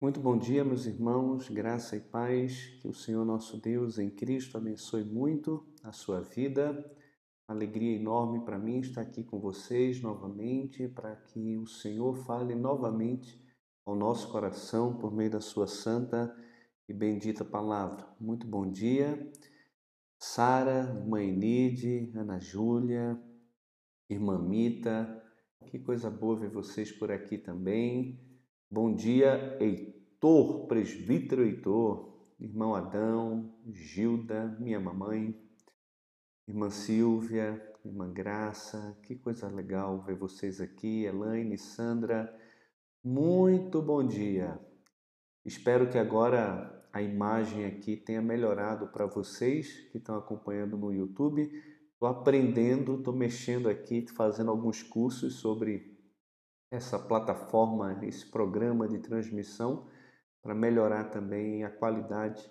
Muito bom dia, meus irmãos, graça e paz, que o Senhor nosso Deus em Cristo abençoe muito a sua vida. Alegria enorme para mim estar aqui com vocês novamente, para que o Senhor fale novamente ao nosso coração por meio da sua santa e bendita palavra. Muito bom dia, Sara, irmã Enide, Ana Júlia, irmã Mita, que coisa boa ver vocês por aqui também. Bom dia, Heitor, presbítero Heitor, irmão Adão, Gilda, minha mamãe, irmã Silvia, irmã Graça, que coisa legal ver vocês aqui, Elaine, Sandra, muito bom dia. Espero que agora a imagem aqui tenha melhorado para vocês que estão acompanhando no YouTube. Estou aprendendo, estou mexendo aqui, fazendo alguns cursos sobre essa plataforma, esse programa de transmissão, para melhorar também a qualidade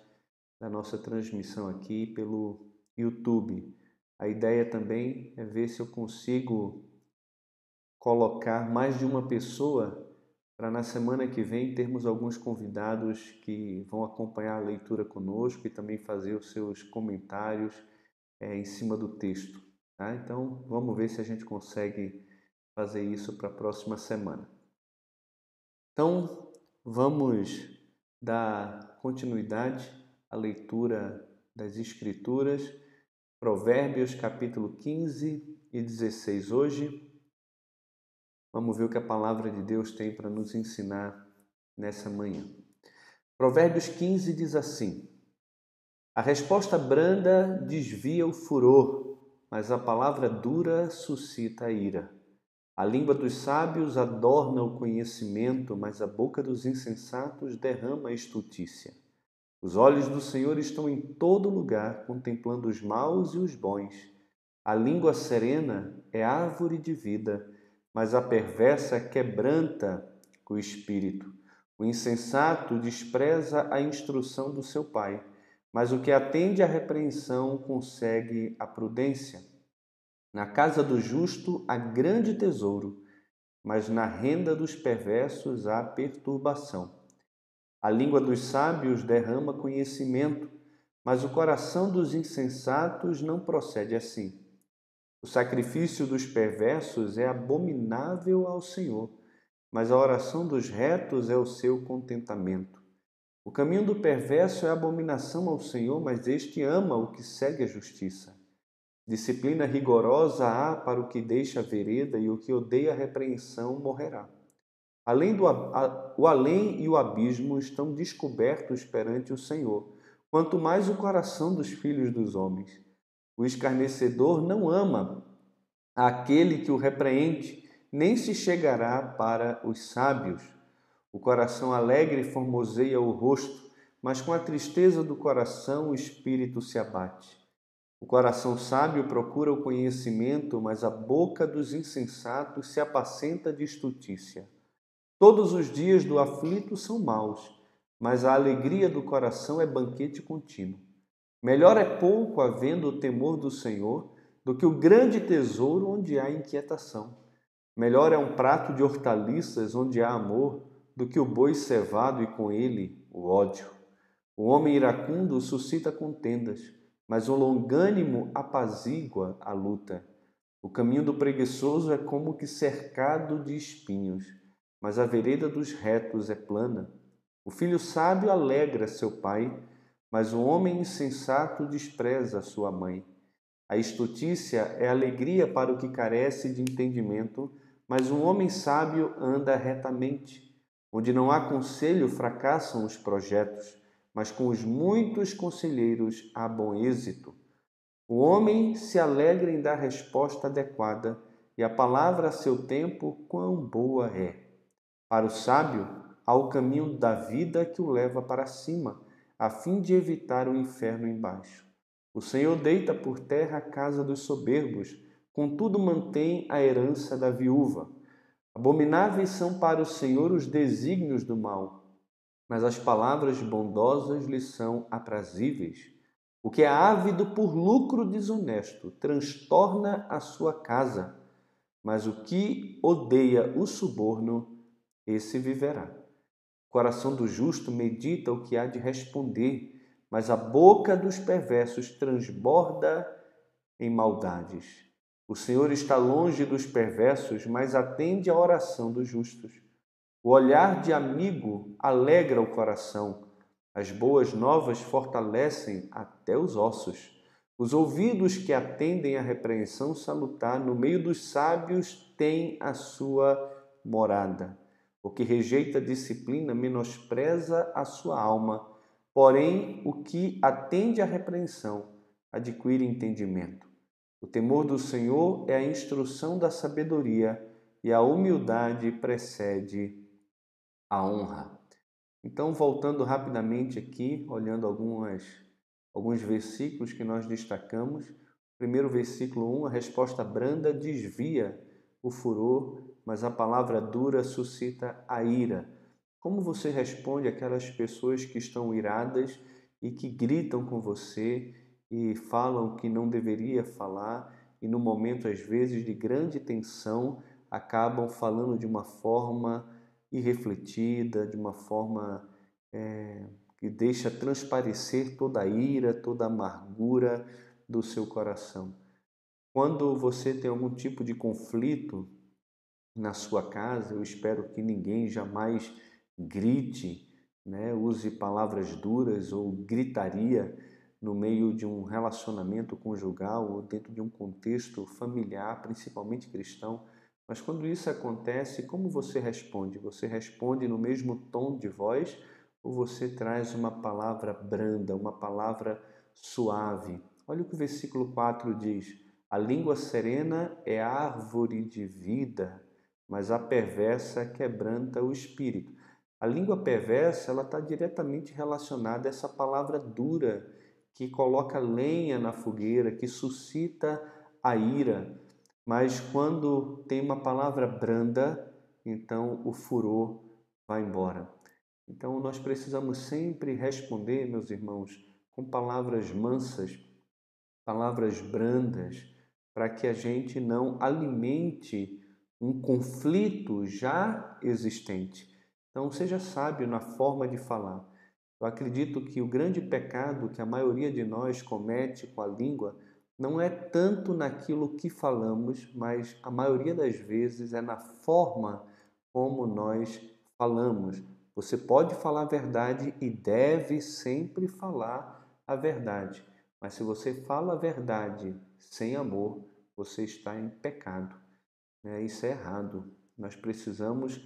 da nossa transmissão aqui pelo YouTube. A ideia também é ver se eu consigo colocar mais de uma pessoa para na semana que vem termos alguns convidados que vão acompanhar a leitura conosco e também fazer os seus comentários é, em cima do texto. Tá? Então vamos ver se a gente consegue fazer isso para a próxima semana. Então, vamos dar continuidade à leitura das Escrituras, Provérbios capítulo 15 e 16 hoje. Vamos ver o que a palavra de Deus tem para nos ensinar nessa manhã. Provérbios 15 diz assim: A resposta branda desvia o furor, mas a palavra dura suscita a ira. A língua dos sábios adorna o conhecimento, mas a boca dos insensatos derrama a estutícia. Os olhos do Senhor estão em todo lugar, contemplando os maus e os bons. A língua serena é árvore de vida, mas a perversa quebranta o espírito. O insensato despreza a instrução do seu pai, mas o que atende à repreensão consegue a prudência. Na casa do justo há grande tesouro, mas na renda dos perversos há perturbação. A língua dos sábios derrama conhecimento, mas o coração dos insensatos não procede assim. O sacrifício dos perversos é abominável ao Senhor, mas a oração dos retos é o seu contentamento. O caminho do perverso é abominação ao Senhor, mas este ama o que segue a justiça. Disciplina rigorosa há para o que deixa a vereda e o que odeia a repreensão morrerá. Além do, a, o além e o abismo estão descobertos perante o Senhor, quanto mais o coração dos filhos dos homens. O escarnecedor não ama aquele que o repreende, nem se chegará para os sábios. O coração alegre formoseia o rosto, mas com a tristeza do coração o espírito se abate. O coração sábio procura o conhecimento, mas a boca dos insensatos se apacenta de estutícia. Todos os dias do aflito são maus, mas a alegria do coração é banquete contínuo. Melhor é pouco havendo o temor do Senhor do que o grande tesouro onde há inquietação. Melhor é um prato de hortaliças onde há amor do que o boi cevado e com ele o ódio. O homem iracundo suscita contendas mas o longânimo apazigua a luta. O caminho do preguiçoso é como que cercado de espinhos, mas a vereda dos retos é plana. O filho sábio alegra seu pai, mas o homem insensato despreza sua mãe. A estutícia é alegria para o que carece de entendimento, mas um homem sábio anda retamente. Onde não há conselho, fracassam os projetos mas com os muitos conselheiros há bom êxito. O homem se alegra em dar resposta adequada, e a palavra a seu tempo quão boa é. Para o sábio, há o caminho da vida que o leva para cima, a fim de evitar o inferno embaixo. O Senhor deita por terra a casa dos soberbos, contudo mantém a herança da viúva. Abomináveis são para o Senhor os desígnios do mal, mas as palavras bondosas lhe são aprazíveis. O que é ávido por lucro desonesto transtorna a sua casa, mas o que odeia o suborno, esse viverá. O coração do justo medita o que há de responder, mas a boca dos perversos transborda em maldades. O Senhor está longe dos perversos, mas atende à oração dos justos. O olhar de amigo alegra o coração. As boas novas fortalecem até os ossos. Os ouvidos que atendem à repreensão salutar no meio dos sábios têm a sua morada. O que rejeita a disciplina menospreza a sua alma, porém o que atende à repreensão adquire entendimento. O temor do Senhor é a instrução da sabedoria e a humildade precede a honra. Então, voltando rapidamente aqui, olhando algumas, alguns versículos que nós destacamos. Primeiro versículo 1, a resposta branda desvia o furor, mas a palavra dura suscita a ira. Como você responde aquelas pessoas que estão iradas e que gritam com você e falam que não deveria falar e no momento às vezes de grande tensão acabam falando de uma forma irrefletida, de uma forma é, que deixa transparecer toda a ira, toda a amargura do seu coração. Quando você tem algum tipo de conflito na sua casa, eu espero que ninguém jamais grite, né, use palavras duras ou gritaria no meio de um relacionamento conjugal ou dentro de um contexto familiar, principalmente cristão. Mas quando isso acontece, como você responde? Você responde no mesmo tom de voz ou você traz uma palavra branda, uma palavra suave? Olha o que o versículo 4 diz: A língua serena é árvore de vida, mas a perversa quebranta o espírito. A língua perversa ela está diretamente relacionada a essa palavra dura que coloca lenha na fogueira, que suscita a ira. Mas quando tem uma palavra branda, então o furor vai embora. Então nós precisamos sempre responder, meus irmãos, com palavras mansas, palavras brandas, para que a gente não alimente um conflito já existente. Então seja sábio na forma de falar. Eu acredito que o grande pecado que a maioria de nós comete com a língua não é tanto naquilo que falamos, mas a maioria das vezes é na forma como nós falamos. Você pode falar a verdade e deve sempre falar a verdade, mas se você fala a verdade sem amor, você está em pecado. Né? Isso é errado. Nós precisamos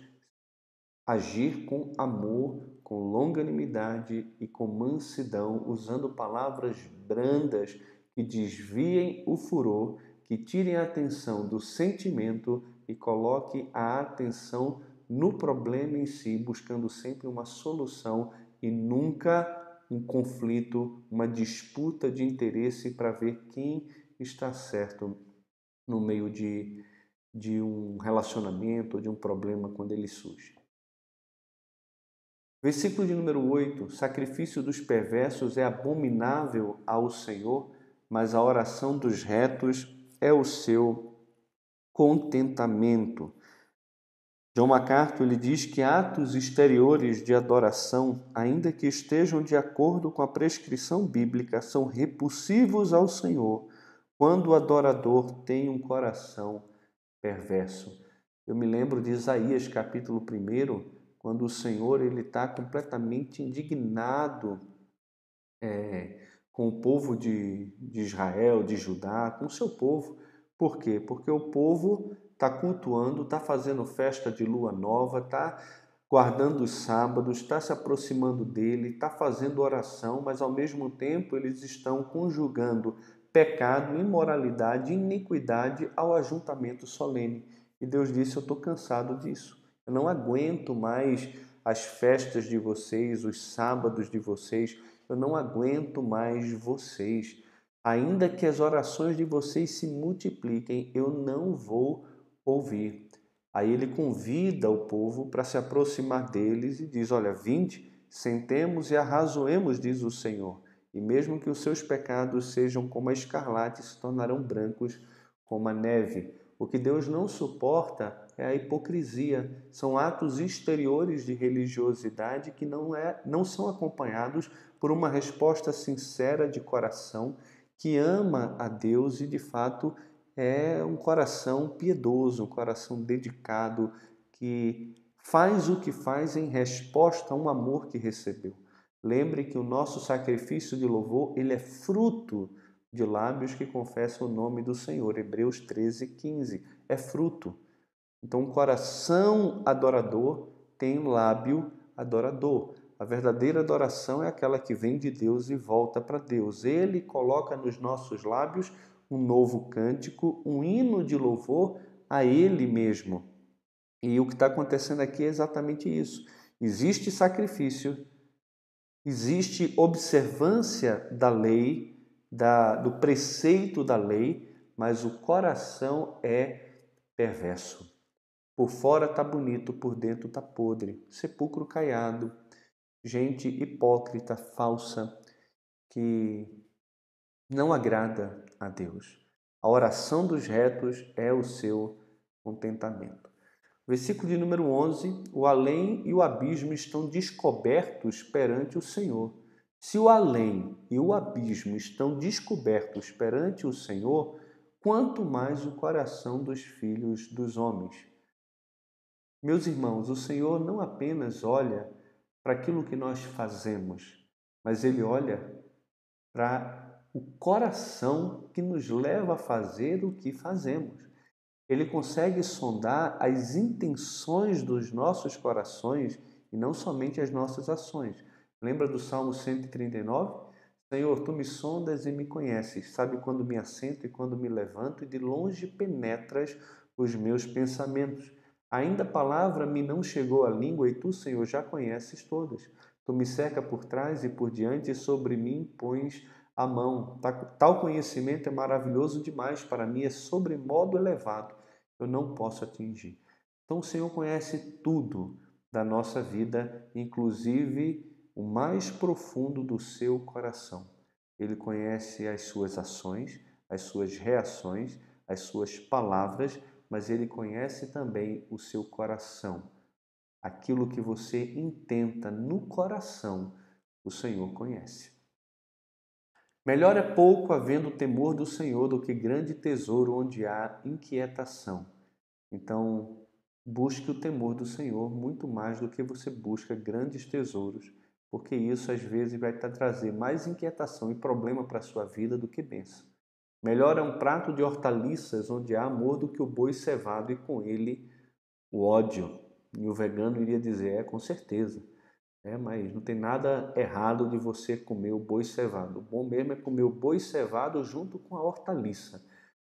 agir com amor, com longanimidade e com mansidão, usando palavras brandas que desviem o furor, que tirem a atenção do sentimento e coloque a atenção no problema em si, buscando sempre uma solução e nunca um conflito, uma disputa de interesse para ver quem está certo no meio de, de um relacionamento ou de um problema quando ele surge. Versículo de número 8: Sacrifício dos perversos é abominável ao Senhor, mas a oração dos retos é o seu contentamento. John MacArthur ele diz que atos exteriores de adoração, ainda que estejam de acordo com a prescrição bíblica, são repulsivos ao Senhor quando o adorador tem um coração perverso. Eu me lembro de Isaías capítulo 1, quando o Senhor ele está completamente indignado é, com o povo de, de Israel, de Judá, com o seu povo. Por quê? Porque o povo está cultuando, está fazendo festa de lua nova, está guardando os sábados, está se aproximando dele, está fazendo oração, mas ao mesmo tempo eles estão conjugando pecado, imoralidade, iniquidade ao ajuntamento solene. E Deus disse: Eu estou cansado disso. Eu não aguento mais as festas de vocês, os sábados de vocês eu não aguento mais vocês. Ainda que as orações de vocês se multipliquem, eu não vou ouvir. Aí ele convida o povo para se aproximar deles e diz: Olha, vinde, sentemos e arrazoemos, diz o Senhor. E mesmo que os seus pecados sejam como a escarlate, se tornarão brancos como a neve. O que Deus não suporta é a hipocrisia. São atos exteriores de religiosidade que não, é, não são acompanhados por uma resposta sincera de coração que ama a Deus e de fato é um coração piedoso, um coração dedicado, que faz o que faz em resposta a um amor que recebeu. Lembre que o nosso sacrifício de louvor, ele é fruto de lábios que confessam o nome do Senhor. Hebreus 13, 15. É fruto. Então, um coração adorador tem lábio adorador. A verdadeira adoração é aquela que vem de Deus e volta para Deus. Ele coloca nos nossos lábios um novo cântico, um hino de louvor a Ele mesmo. E o que está acontecendo aqui é exatamente isso. Existe sacrifício, existe observância da lei, da, do preceito da lei, mas o coração é perverso. Por fora está bonito, por dentro está podre. Sepulcro caiado, gente hipócrita, falsa, que não agrada a Deus. A oração dos retos é o seu contentamento. Versículo de número 11: O além e o abismo estão descobertos perante o Senhor. Se o além e o abismo estão descobertos perante o Senhor, quanto mais o coração dos filhos dos homens. Meus irmãos, o Senhor não apenas olha para aquilo que nós fazemos, mas Ele olha para o coração que nos leva a fazer o que fazemos. Ele consegue sondar as intenções dos nossos corações e não somente as nossas ações. Lembra do Salmo 139? Senhor, tu me sondas e me conheces, sabe quando me assento e quando me levanto, e de longe penetras os meus pensamentos. Ainda a palavra me não chegou à língua, e tu, Senhor, já conheces todas. Tu me cerca por trás e por diante, e sobre mim pões a mão. Tal conhecimento é maravilhoso demais, para mim é sobremodo elevado eu não posso atingir. Então o Senhor conhece tudo da nossa vida, inclusive o mais profundo do seu coração. Ele conhece as suas ações, as suas reações, as suas palavras, mas ele conhece também o seu coração. Aquilo que você intenta no coração, o Senhor conhece. Melhor é pouco havendo temor do Senhor do que grande tesouro onde há inquietação. Então, busque o temor do Senhor muito mais do que você busca grandes tesouros, porque isso às vezes vai trazer mais inquietação e problema para a sua vida do que bênção. Melhor é um prato de hortaliças onde há amor do que o boi cevado e com ele o ódio. E o vegano iria dizer: é, com certeza. É, mas não tem nada errado de você comer o boi cevado. O bom mesmo é comer o boi cevado junto com a hortaliça.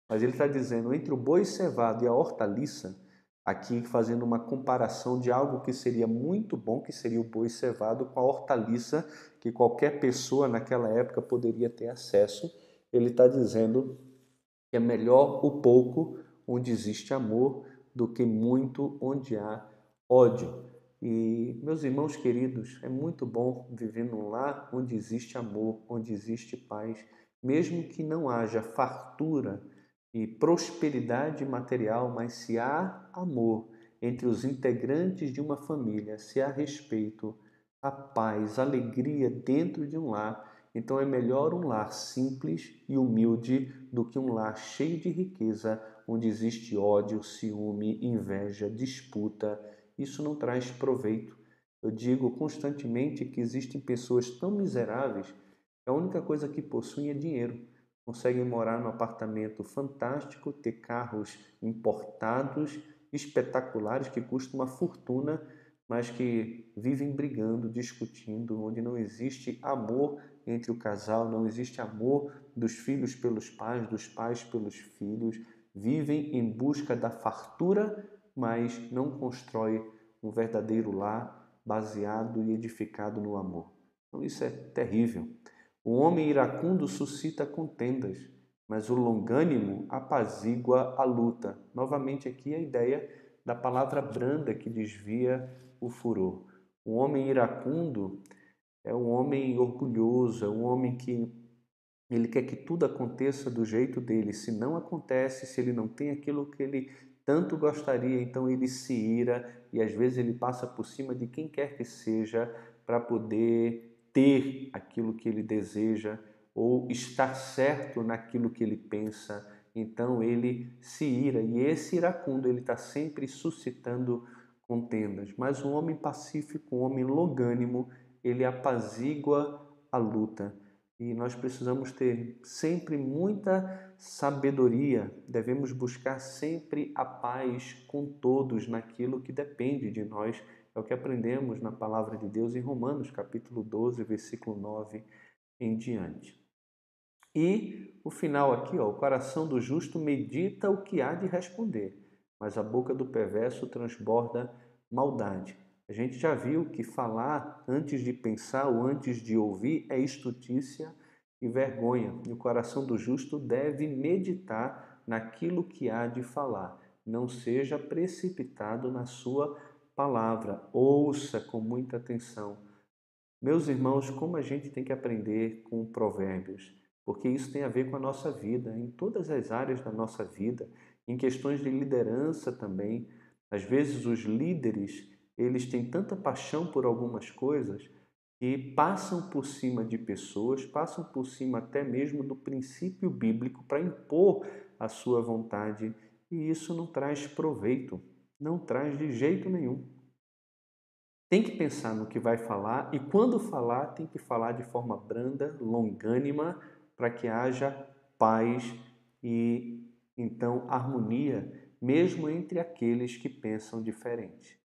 Mas ele está dizendo entre o boi cevado e a hortaliça, aqui fazendo uma comparação de algo que seria muito bom, que seria o boi cevado, com a hortaliça que qualquer pessoa naquela época poderia ter acesso. Ele está dizendo que é melhor o pouco onde existe amor do que muito onde há ódio. E, meus irmãos queridos, é muito bom viver num lar onde existe amor, onde existe paz, mesmo que não haja fartura e prosperidade material, mas se há amor entre os integrantes de uma família, se há respeito, a paz, a alegria dentro de um lar, então é melhor um lar simples e humilde do que um lar cheio de riqueza, onde existe ódio, ciúme, inveja, disputa. Isso não traz proveito. Eu digo constantemente que existem pessoas tão miseráveis que a única coisa que possuem é dinheiro conseguem morar num apartamento fantástico, ter carros importados, espetaculares, que custam uma fortuna, mas que vivem brigando, discutindo, onde não existe amor entre o casal, não existe amor dos filhos pelos pais, dos pais pelos filhos, vivem em busca da fartura, mas não constrói um verdadeiro lar baseado e edificado no amor. Então isso é terrível. O homem iracundo suscita contendas, mas o longânimo apazigua a luta. Novamente aqui a ideia da palavra branda que desvia o furor. O homem iracundo é um homem orgulhoso, é um homem que ele quer que tudo aconteça do jeito dele. Se não acontece, se ele não tem aquilo que ele tanto gostaria, então ele se ira e às vezes ele passa por cima de quem quer que seja para poder ter aquilo que ele deseja ou estar certo naquilo que ele pensa. Então ele se ira e esse iracundo ele está sempre suscitando contendas. Mas um homem pacífico, um homem longânimo, ele apazigua a luta. E nós precisamos ter sempre muita sabedoria, devemos buscar sempre a paz com todos naquilo que depende de nós. É o que aprendemos na palavra de Deus em Romanos, capítulo 12, versículo 9 em diante. E o final aqui, ó, o coração do justo medita o que há de responder, mas a boca do perverso transborda maldade. A gente já viu que falar antes de pensar ou antes de ouvir é estutícia e vergonha. E o coração do justo deve meditar naquilo que há de falar. Não seja precipitado na sua palavra. Ouça com muita atenção. Meus irmãos, como a gente tem que aprender com provérbios, porque isso tem a ver com a nossa vida, em todas as áreas da nossa vida, em questões de liderança também. Às vezes os líderes eles têm tanta paixão por algumas coisas que passam por cima de pessoas, passam por cima até mesmo do princípio bíblico para impor a sua vontade, e isso não traz proveito, não traz de jeito nenhum. Tem que pensar no que vai falar e quando falar, tem que falar de forma branda, longânima, para que haja paz e então harmonia, mesmo entre aqueles que pensam diferente.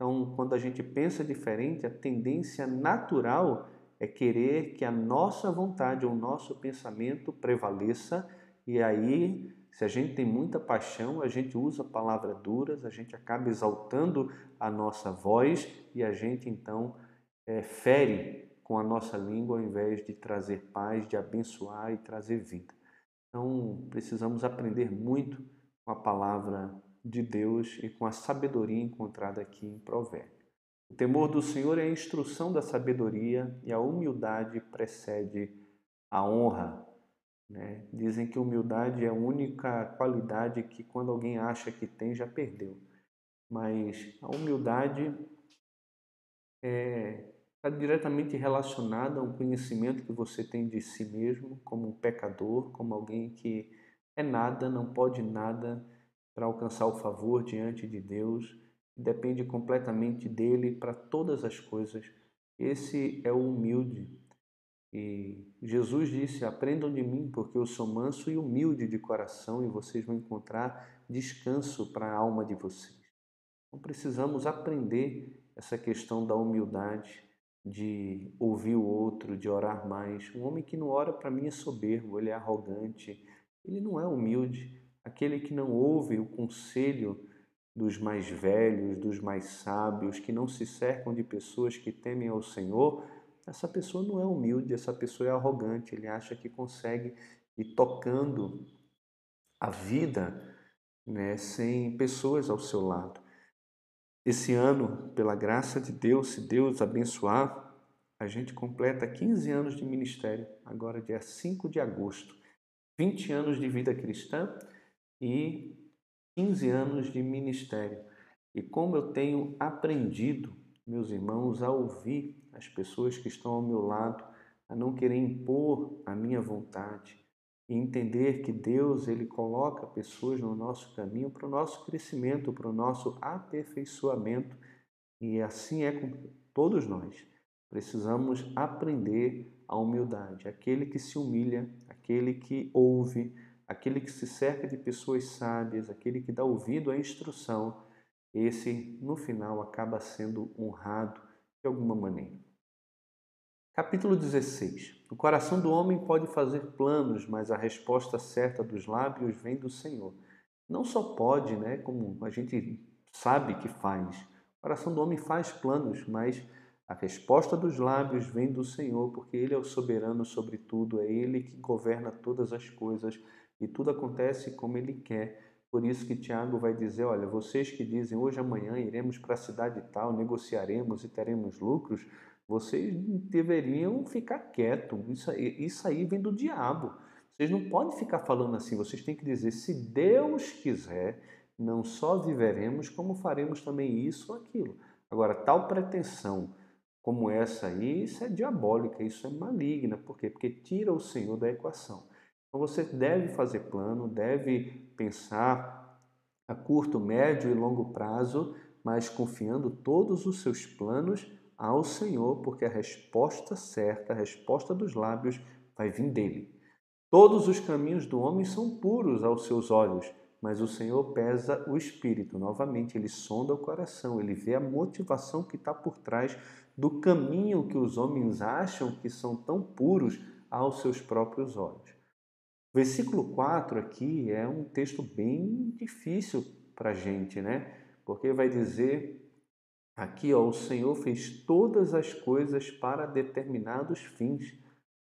Então, quando a gente pensa diferente, a tendência natural é querer que a nossa vontade ou o nosso pensamento prevaleça, e aí, se a gente tem muita paixão, a gente usa palavras duras, a gente acaba exaltando a nossa voz e a gente então é, fere com a nossa língua ao invés de trazer paz, de abençoar e trazer vida. Então, precisamos aprender muito com a palavra de Deus e com a sabedoria encontrada aqui em Provérbio. O temor do Senhor é a instrução da sabedoria e a humildade precede a honra. Né? Dizem que humildade é a única qualidade que, quando alguém acha que tem, já perdeu. Mas a humildade está é, tá diretamente relacionada a um conhecimento que você tem de si mesmo, como um pecador, como alguém que é nada, não pode nada para alcançar o favor diante de Deus, depende completamente dele para todas as coisas. Esse é o humilde. E Jesus disse: Aprendam de mim, porque eu sou manso e humilde de coração, e vocês vão encontrar descanso para a alma de vocês. Então precisamos aprender essa questão da humildade, de ouvir o outro, de orar mais. Um homem que não ora para mim é soberbo, ele é arrogante, ele não é humilde aquele que não ouve o conselho dos mais velhos, dos mais sábios, que não se cercam de pessoas que temem ao Senhor, essa pessoa não é humilde, essa pessoa é arrogante, ele acha que consegue ir tocando a vida né, sem pessoas ao seu lado. Esse ano, pela graça de Deus, se Deus abençoar, a gente completa 15 anos de ministério, agora dia 5 de agosto. 20 anos de vida cristã e 15 anos de ministério. E como eu tenho aprendido, meus irmãos, a ouvir as pessoas que estão ao meu lado, a não querer impor a minha vontade e entender que Deus ele coloca pessoas no nosso caminho para o nosso crescimento, para o nosso aperfeiçoamento. E assim é com todos nós. Precisamos aprender a humildade. Aquele que se humilha, aquele que ouve, aquele que se cerca de pessoas sábias, aquele que dá ouvido à instrução, esse no final acaba sendo honrado de alguma maneira. Capítulo 16. O coração do homem pode fazer planos, mas a resposta certa dos lábios vem do Senhor. Não só pode, né, como a gente sabe que faz. O coração do homem faz planos, mas a resposta dos lábios vem do Senhor, porque Ele é o soberano sobre tudo, é Ele que governa todas as coisas e tudo acontece como ele quer. Por isso que Tiago vai dizer: olha, vocês que dizem hoje, amanhã iremos para a cidade tal, negociaremos e teremos lucros, vocês deveriam ficar quietos. Isso, isso aí vem do diabo. Vocês não podem ficar falando assim, vocês têm que dizer: se Deus quiser, não só viveremos, como faremos também isso ou aquilo. Agora, tal pretensão como essa aí, isso é diabólica, isso é maligna. Por quê? Porque tira o Senhor da equação. Então você deve fazer plano, deve pensar a curto, médio e longo prazo, mas confiando todos os seus planos ao Senhor, porque a resposta certa, a resposta dos lábios vai vir dele. Todos os caminhos do homem são puros aos seus olhos, mas o Senhor pesa o espírito. Novamente, ele sonda o coração, ele vê a motivação que está por trás do caminho que os homens acham que são tão puros aos seus próprios olhos. O versículo 4 aqui é um texto bem difícil para a gente, né? Porque vai dizer aqui, ó, o Senhor fez todas as coisas para determinados fins,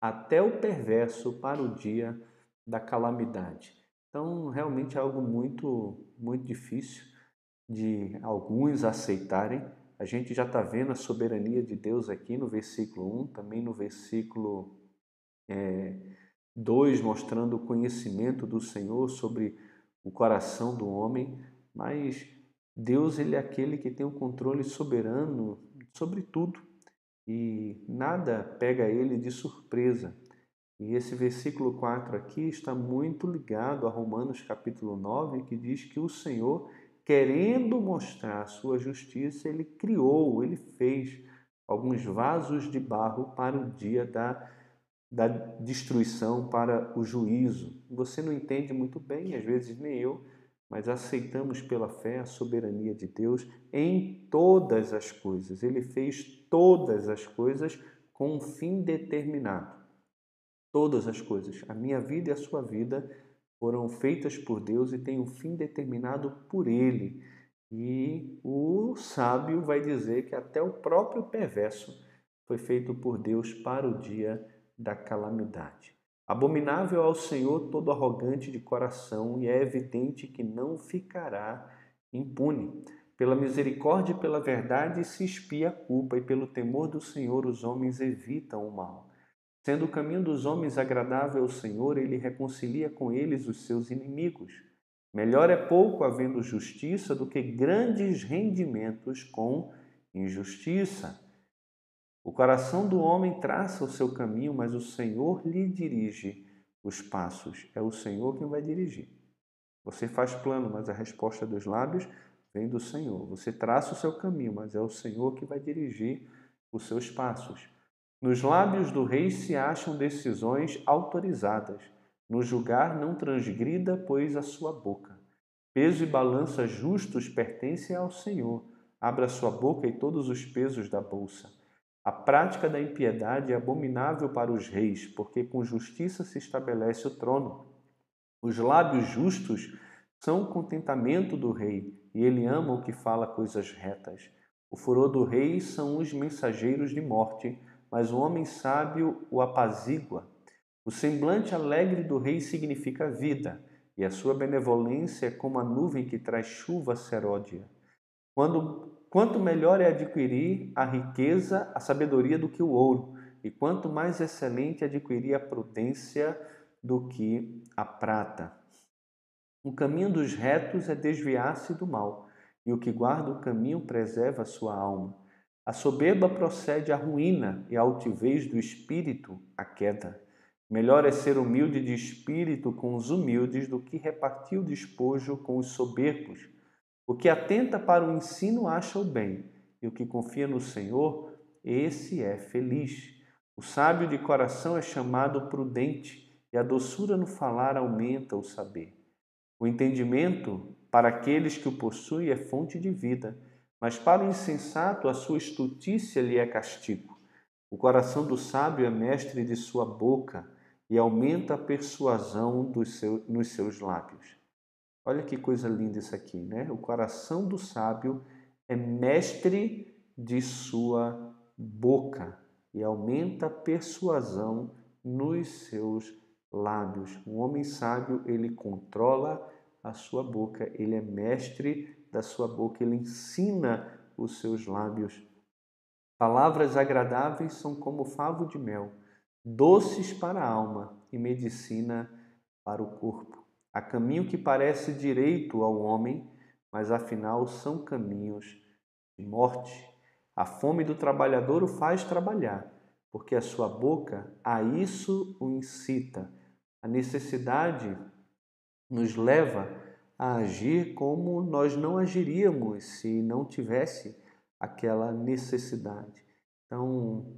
até o perverso para o dia da calamidade. Então, realmente é algo muito, muito difícil de alguns aceitarem. A gente já está vendo a soberania de Deus aqui no versículo 1, também no versículo é, 2, mostrando o conhecimento do Senhor sobre o coração do homem, mas Deus ele é aquele que tem o controle soberano sobre tudo e nada pega ele de surpresa. E esse versículo 4 aqui está muito ligado a Romanos capítulo 9, que diz que o Senhor, querendo mostrar a sua justiça, ele criou, ele fez alguns vasos de barro para o dia da, da destruição, para o juízo. Você não entende muito bem, às vezes nem eu, mas aceitamos pela fé a soberania de Deus em todas as coisas. Ele fez todas as coisas com um fim determinado. Todas as coisas, a minha vida e a sua vida, foram feitas por Deus e têm um fim determinado por Ele. E o sábio vai dizer que até o próprio perverso foi feito por Deus para o dia da calamidade. Abominável ao Senhor todo arrogante de coração, e é evidente que não ficará impune. Pela misericórdia e pela verdade se expia a culpa, e pelo temor do Senhor os homens evitam o mal. Sendo o caminho dos homens agradável ao Senhor, ele reconcilia com eles os seus inimigos. Melhor é pouco havendo justiça do que grandes rendimentos com injustiça. O coração do homem traça o seu caminho, mas o Senhor lhe dirige os passos. É o Senhor quem vai dirigir. Você faz plano, mas a resposta dos lábios vem do Senhor. Você traça o seu caminho, mas é o Senhor que vai dirigir os seus passos. Nos lábios do rei se acham decisões autorizadas. No julgar não transgrida, pois a sua boca. Peso e balança justos pertencem ao Senhor. Abra sua boca e todos os pesos da bolsa. A prática da impiedade é abominável para os reis, porque com justiça se estabelece o trono. Os lábios justos são o contentamento do rei, e ele ama o que fala coisas retas. O furor do rei são os mensageiros de morte, mas o homem sábio o apazigua. O semblante alegre do rei significa vida, e a sua benevolência é como a nuvem que traz chuva seródia. Quando, quanto melhor é adquirir a riqueza, a sabedoria do que o ouro, e quanto mais excelente adquirir a prudência do que a prata. O caminho dos retos é desviar-se do mal, e o que guarda o caminho preserva a sua alma. A soberba procede à ruína e a altivez do espírito à queda. Melhor é ser humilde de espírito com os humildes do que repartir o despojo com os soberbos. O que atenta para o ensino acha o bem, e o que confia no Senhor, esse é feliz. O sábio de coração é chamado prudente, e a doçura no falar aumenta o saber. O entendimento, para aqueles que o possuem, é fonte de vida mas para o insensato, a sua estutícia lhe é castigo. O coração do sábio é mestre de sua boca e aumenta a persuasão dos nos seus lábios. Olha que coisa linda isso aqui, né? O coração do sábio é mestre de sua boca e aumenta a persuasão nos seus lábios. Um homem sábio, ele controla a sua boca, ele é mestre da sua boca, ele ensina os seus lábios. Palavras agradáveis são como favo de mel, doces para a alma e medicina para o corpo. Há caminho que parece direito ao homem, mas afinal são caminhos de morte. A fome do trabalhador o faz trabalhar, porque a sua boca a isso o incita. A necessidade nos leva a agir como nós não agiríamos se não tivesse aquela necessidade. Então,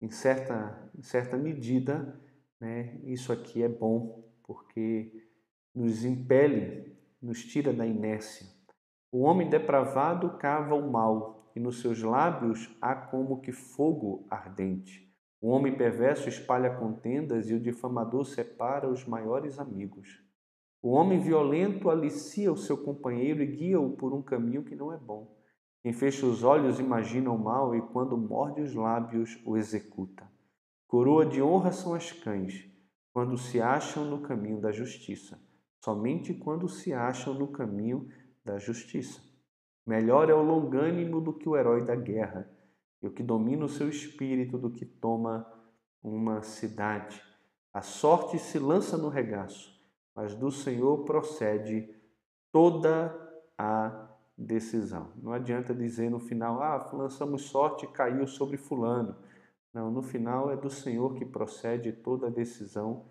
em certa, em certa medida, né, isso aqui é bom, porque nos impele, nos tira da inércia. O homem depravado cava o mal, e nos seus lábios há como que fogo ardente. O homem perverso espalha contendas, e o difamador separa os maiores amigos. O homem violento alicia o seu companheiro e guia-o por um caminho que não é bom. Quem fecha os olhos imagina o mal e, quando morde os lábios, o executa. Coroa de honra são as cães, quando se acham no caminho da justiça, somente quando se acham no caminho da justiça. Melhor é o longânimo do que o herói da guerra, e o que domina o seu espírito do que toma uma cidade. A sorte se lança no regaço, mas do Senhor procede toda a decisão. Não adianta dizer no final, ah, lançamos sorte e caiu sobre fulano. Não, no final é do Senhor que procede toda a decisão,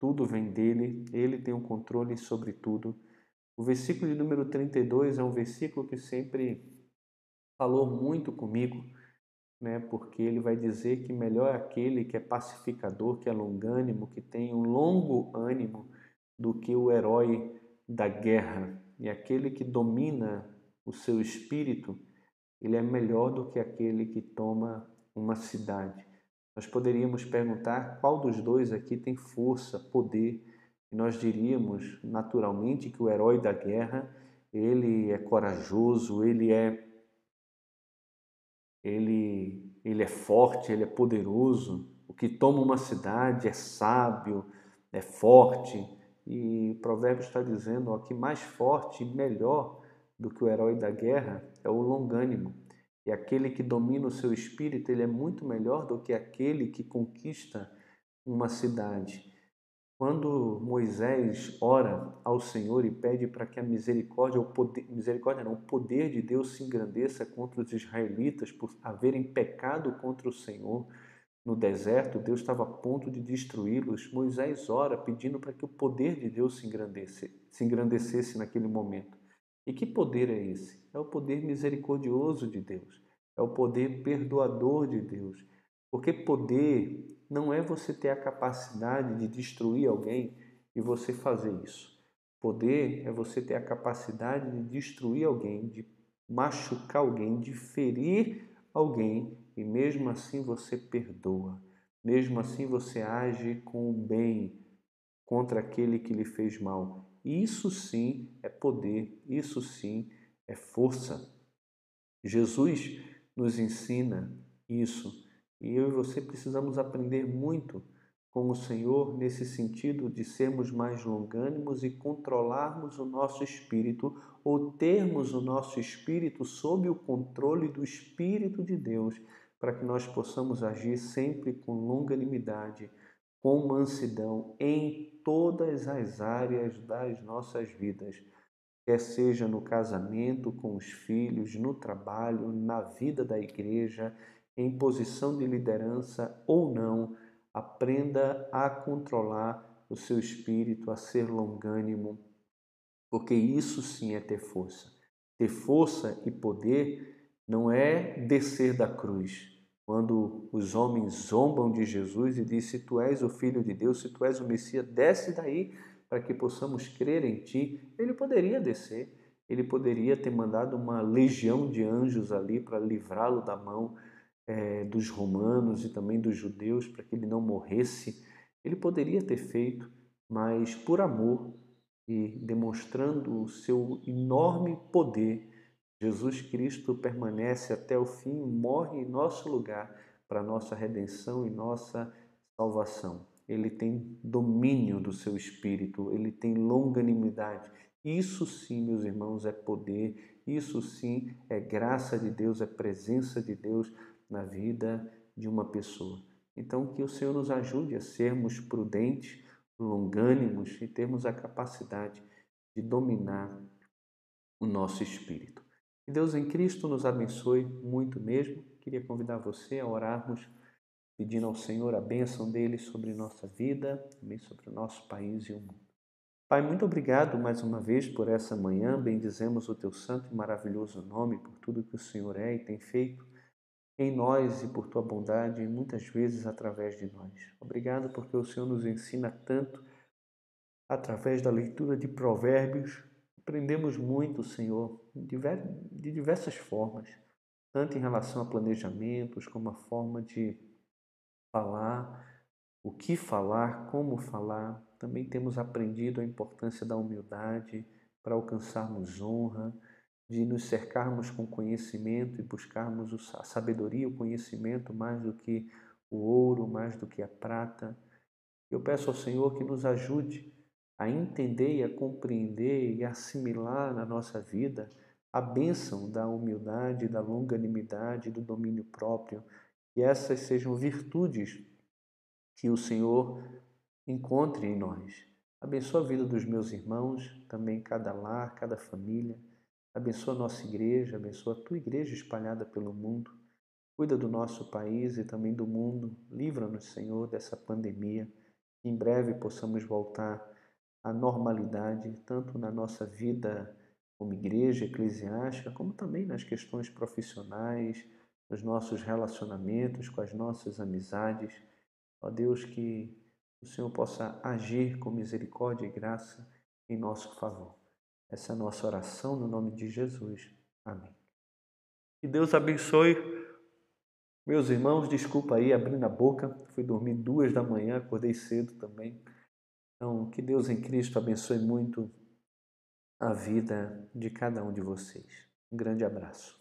tudo vem dele, ele tem o um controle sobre tudo. O versículo de número 32 é um versículo que sempre falou muito comigo, né? Porque ele vai dizer que melhor é aquele que é pacificador, que é longânimo, que tem um longo ânimo, do que o herói da guerra. E aquele que domina o seu espírito, ele é melhor do que aquele que toma uma cidade. Nós poderíamos perguntar qual dos dois aqui tem força, poder. E nós diríamos naturalmente que o herói da guerra, ele é corajoso, ele é ele ele é forte, ele é poderoso. O que toma uma cidade é sábio, é forte, e o provérbio está dizendo ó, que mais forte e melhor do que o herói da guerra é o longânimo. E aquele que domina o seu espírito, ele é muito melhor do que aquele que conquista uma cidade. Quando Moisés ora ao Senhor e pede para que a misericórdia, o poder, misericórdia não, o poder de Deus se engrandeça contra os israelitas por haverem pecado contra o Senhor, no deserto, Deus estava a ponto de destruí-los. Moisés ora pedindo para que o poder de Deus se engrandecesse, se engrandecesse naquele momento. E que poder é esse? É o poder misericordioso de Deus, é o poder perdoador de Deus. Porque poder não é você ter a capacidade de destruir alguém e você fazer isso. Poder é você ter a capacidade de destruir alguém, de machucar alguém, de ferir alguém e mesmo assim você perdoa, mesmo assim você age com o bem contra aquele que lhe fez mal. Isso sim é poder, isso sim é força. Jesus nos ensina isso e eu e você precisamos aprender muito com o Senhor nesse sentido de sermos mais longânimos e controlarmos o nosso espírito ou termos o nosso espírito sob o controle do Espírito de Deus para que nós possamos agir sempre com longanimidade, com mansidão em todas as áreas das nossas vidas, quer seja no casamento, com os filhos, no trabalho, na vida da igreja, em posição de liderança ou não, aprenda a controlar o seu espírito, a ser longânimo, porque isso sim é ter força. Ter força e poder não é descer da cruz. Quando os homens zombam de Jesus e dizem: Se tu és o Filho de Deus, se tu és o Messias, desce daí para que possamos crer em ti. Ele poderia descer, ele poderia ter mandado uma legião de anjos ali para livrá-lo da mão é, dos romanos e também dos judeus, para que ele não morresse. Ele poderia ter feito, mas por amor e demonstrando o seu enorme poder, Jesus Cristo permanece até o fim, morre em nosso lugar para nossa redenção e nossa salvação. Ele tem domínio do seu espírito, ele tem longanimidade. Isso sim, meus irmãos, é poder, isso sim é graça de Deus, é presença de Deus na vida de uma pessoa. Então, que o Senhor nos ajude a sermos prudentes, longânimos e termos a capacidade de dominar o nosso espírito. Que Deus em Cristo nos abençoe muito mesmo. Queria convidar você a orarmos pedindo ao Senhor a bênção dele sobre nossa vida, também sobre o nosso país e o mundo. Pai, muito obrigado mais uma vez por essa manhã. Bendizemos o teu santo e maravilhoso nome por tudo que o Senhor é e tem feito em nós e por tua bondade, muitas vezes através de nós. Obrigado porque o Senhor nos ensina tanto através da leitura de Provérbios. Aprendemos muito, Senhor, de diversas formas, tanto em relação a planejamentos, como a forma de falar, o que falar, como falar. Também temos aprendido a importância da humildade para alcançarmos honra, de nos cercarmos com conhecimento e buscarmos a sabedoria, o conhecimento mais do que o ouro, mais do que a prata. Eu peço ao Senhor que nos ajude a entender e a compreender e assimilar na nossa vida a bênção da humildade, da longanimidade, do domínio próprio, que essas sejam virtudes que o Senhor encontre em nós. Abençoa a vida dos meus irmãos, também cada lar, cada família. Abençoa a nossa igreja, abençoa a tua igreja espalhada pelo mundo. Cuida do nosso país e também do mundo. Livra-nos, Senhor, dessa pandemia. Que em breve possamos voltar a normalidade, tanto na nossa vida como igreja eclesiástica, como também nas questões profissionais, nos nossos relacionamentos, com as nossas amizades. Ó Deus, que o Senhor possa agir com misericórdia e graça em nosso favor. Essa é a nossa oração no nome de Jesus. Amém. Que Deus abençoe. Meus irmãos, desculpa aí abrindo a boca, fui dormir duas da manhã, acordei cedo também. Então, que Deus em Cristo abençoe muito a vida de cada um de vocês. Um grande abraço.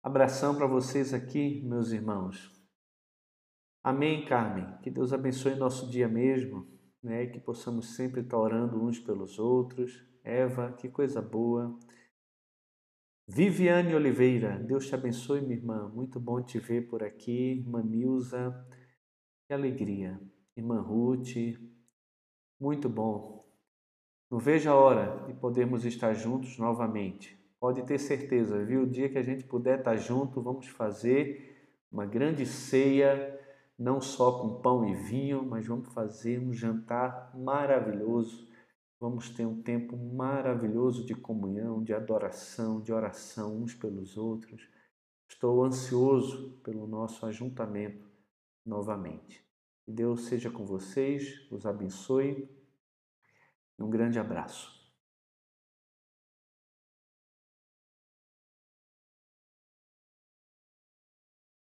Abração para vocês aqui, meus irmãos. Amém, Carmen. Que Deus abençoe nosso dia mesmo, né? Que possamos sempre estar orando uns pelos outros. Eva, que coisa boa. Viviane Oliveira, Deus te abençoe, minha irmã. Muito bom te ver por aqui. Irmã Nilza, que alegria. Irmã Ruth, muito bom. Não vejo a hora de podermos estar juntos novamente. Pode ter certeza, viu? O dia que a gente puder estar junto, vamos fazer uma grande ceia, não só com pão e vinho, mas vamos fazer um jantar maravilhoso Vamos ter um tempo maravilhoso de comunhão, de adoração, de oração uns pelos outros. Estou ansioso pelo nosso ajuntamento novamente. Que Deus seja com vocês, os abençoe um grande abraço.